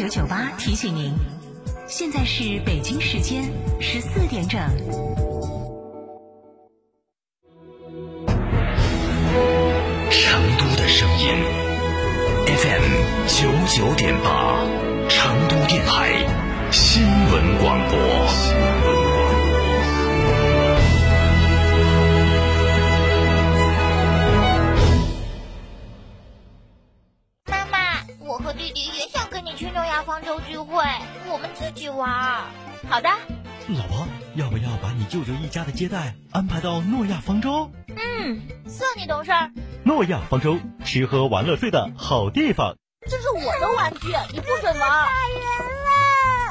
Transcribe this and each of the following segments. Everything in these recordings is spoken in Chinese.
九九八提醒您，现在是北京时间十四点整。成都的声音，FM 九九点八，成都电台新闻广播。妈妈，我和弟弟也想去诺亚方舟聚会，我们自己玩。好的，老婆，要不要把你舅舅一家的接待安排到诺亚方舟？嗯，算你懂事儿。诺亚方舟，吃喝玩乐睡的好地方。这是我的玩具，你不准玩。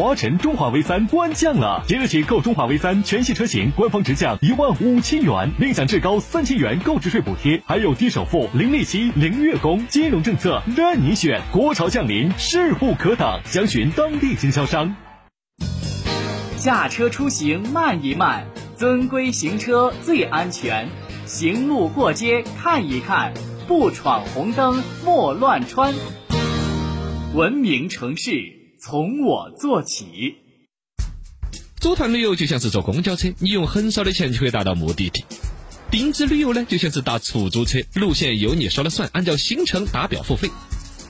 华晨中华 V 三官降了，即日起购中华 V 三全系车型，官方直降一万五千元，另享至高三千元购置税补贴，还有低首付、零利息、零月供，金融政策任你选。国潮降临，势不可挡，详询当地经销商。驾车出行慢一慢，遵规行车最安全。行路过街看一看，不闯红灯莫乱穿。文明城市。从我做起。组团旅游就像是坐公交车，你用很少的钱就可以达到目的地；定制旅游呢，就像是搭出租车，路线由你说了算，按照行程打表付费；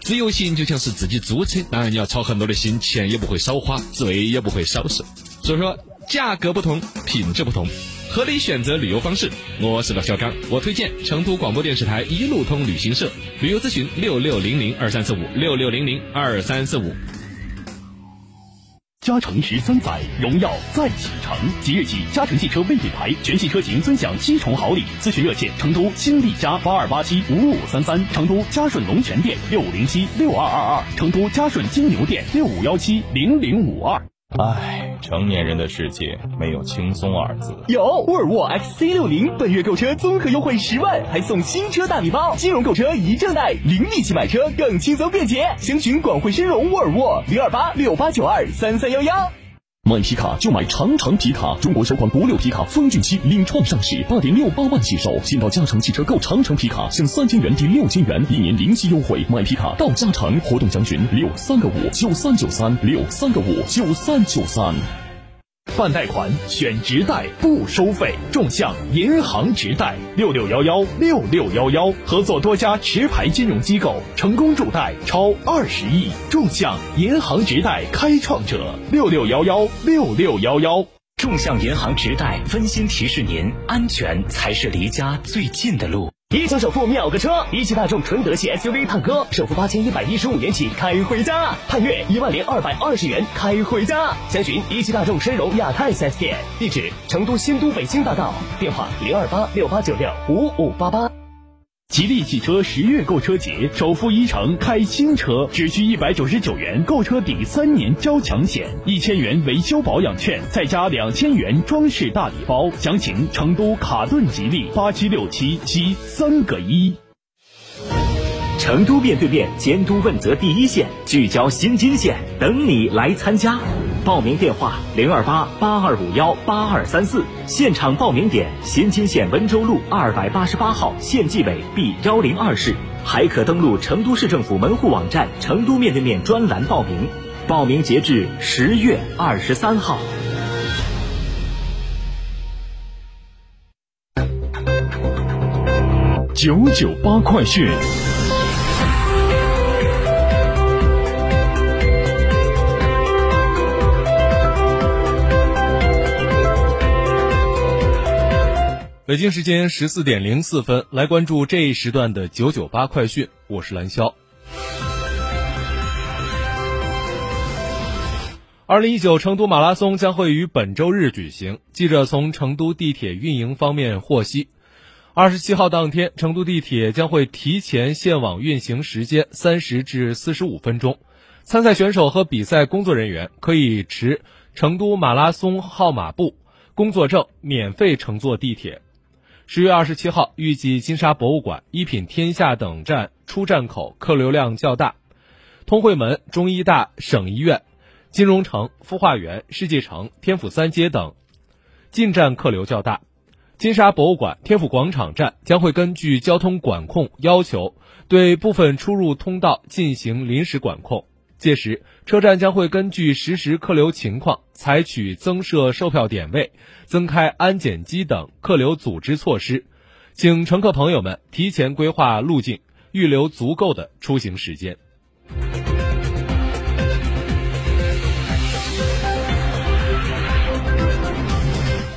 自由行就像是自己租车，当然你要操很多的心，钱也不会少花，罪也不会少受。所以说，价格不同，品质不同，合理选择旅游方式。我是老小刚，我推荐成都广播电视台一路通旅行社。旅游咨询六六零零二三四五六六零零二三四五。嘉诚十三载，荣耀再启程。即日起，嘉诚汽车为品牌全系车型尊享七重好礼。咨询热线：成都新力嘉八二八七五五三三，成都嘉顺龙泉店六五零七六二二二，成都嘉顺金牛店六五幺七零零五二。哎，成年人的世界没有轻松二字。有沃尔沃 XC60，，本月购车综合优惠十万，还送新车大礼包，金融购车一证贷，零利息买车更轻松便捷。详询广汇深融沃尔沃零二八六八九二三三幺幺。买皮卡就买长城皮卡，中国首款国六皮卡风骏七领创上市，八点六八万起售。先到嘉诚汽车购长城皮卡，享三千元抵六千元，一年零息优惠。买皮卡到嘉诚，活动详询六三个五九三九三六三个五九三九三。办贷款选直贷不收费，众享银行直贷六六幺幺六六幺幺，合作多家持牌金融机构，成功助贷超二十亿。众享银行直贷开创者六六幺幺六六幺幺。众享银行直贷温馨提示您：安全才是离家最近的路。一抢首付秒个车，一汽大众纯德系 SUV 探歌，首付八千一百一十五元起开回家，探岳一万零二百二十元开回家。详询一汽大众申荣亚太 4S 店，地址成都新都北京大道，电话零二八六八九六五五八八。吉利汽车十月购车节，首付一成开新车，只需一百九十九元，购车抵三年交强险，一千元维修保养券，再加两千元装饰大礼包。详情成都卡顿吉利八七六七七三个一。成都面对面监督问责第一线，聚焦新津县，等你来参加。报名电话零二八八二五幺八二三四，现场报名点新津县温州路二百八十八号县纪委 B 幺零二室，还可登录成都市政府门户网站“成都面对面”专栏报名。报名截至十月二十三号。九九八快讯。北京时间十四点零四分，来关注这一时段的九九八快讯。我是蓝霄。二零一九成都马拉松将会于本周日举行。记者从成都地铁运营方面获悉，二十七号当天，成都地铁将会提前线网运行时间三十至四十五分钟。参赛选手和比赛工作人员可以持成都马拉松号码布、工作证，免费乘坐地铁。十月二十七号，预计金沙博物馆、一品天下等站出站口客流量较大。通惠门、中医大、省医院、金融城、孵化园、世纪城、天府三街等进站客流较大。金沙博物馆、天府广场站将会根据交通管控要求，对部分出入通道进行临时管控。届时，车站将会根据实时客流情况，采取增设售票点位、增开安检机等客流组织措施，请乘客朋友们提前规划路径，预留足够的出行时间。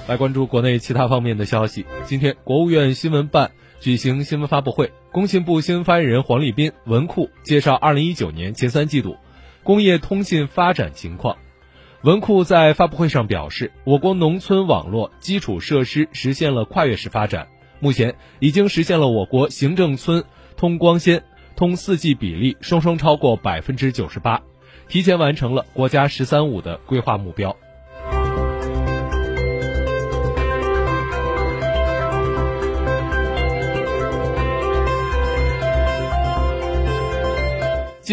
来关注国内其他方面的消息。今天，国务院新闻办举行新闻发布会，工信部新闻发言人黄立斌文库介绍二零一九年前三季度工业通信发展情况。文库在发布会上表示，我国农村网络基础设施实现了跨越式发展，目前已经实现了我国行政村通光纤、通四 G 比例双双超过百分之九十八，提前完成了国家“十三五”的规划目标。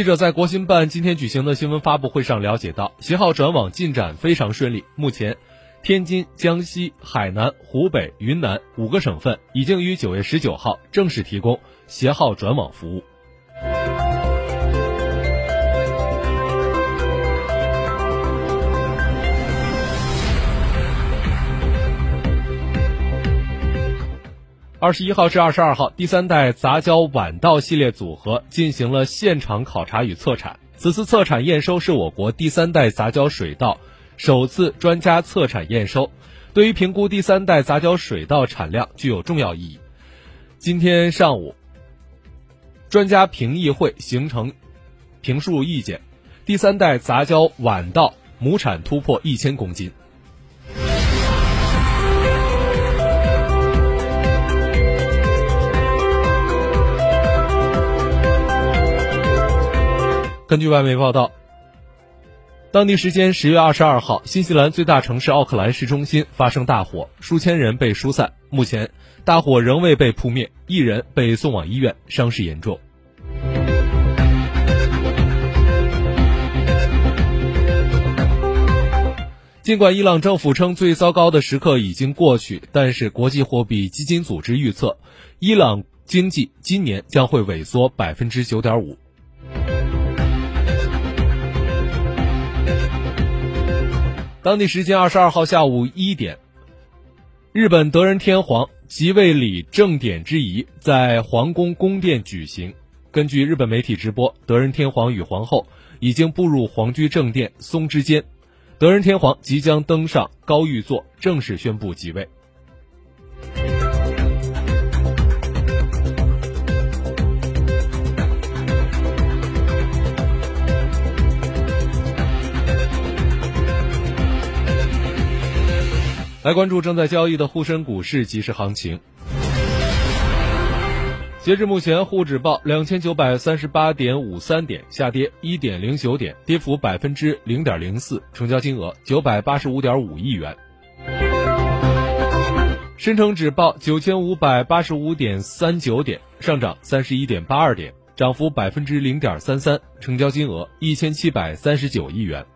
记者在国新办今天举行的新闻发布会上了解到，携号转网进展非常顺利。目前，天津、江西、海南、湖北、云南五个省份已经于九月十九号正式提供携号转网服务。二十一号至二十二号，第三代杂交晚稻系列组合进行了现场考察与测产。此次测产验收是我国第三代杂交水稻首次专家测产验收，对于评估第三代杂交水稻产量具有重要意义。今天上午，专家评议会形成评述意见，第三代杂交晚稻亩产突破一千公斤。根据外媒报道，当地时间十月二十二号，新西兰最大城市奥克兰市中心发生大火，数千人被疏散。目前，大火仍未被扑灭，一人被送往医院，伤势严重。尽管伊朗政府称最糟糕的时刻已经过去，但是国际货币基金组织预测，伊朗经济今年将会萎缩百分之九点五。当地时间二十二号下午一点，日本德仁天皇即位礼正典之仪在皇宫宫殿举行。根据日本媒体直播，德仁天皇与皇后已经步入皇居正殿松之间，德仁天皇即将登上高御座，正式宣布即位。来关注正在交易的沪深股市即时行情。截至目前，沪指报两千九百三十八点五三点，下跌一点零九点，跌幅百分之零点零四，成交金额九百八十五点五亿元。深成指报九千五百八十五点三九点，上涨三十一点八二点，涨幅百分之零点三三，成交金额一千七百三十九亿元。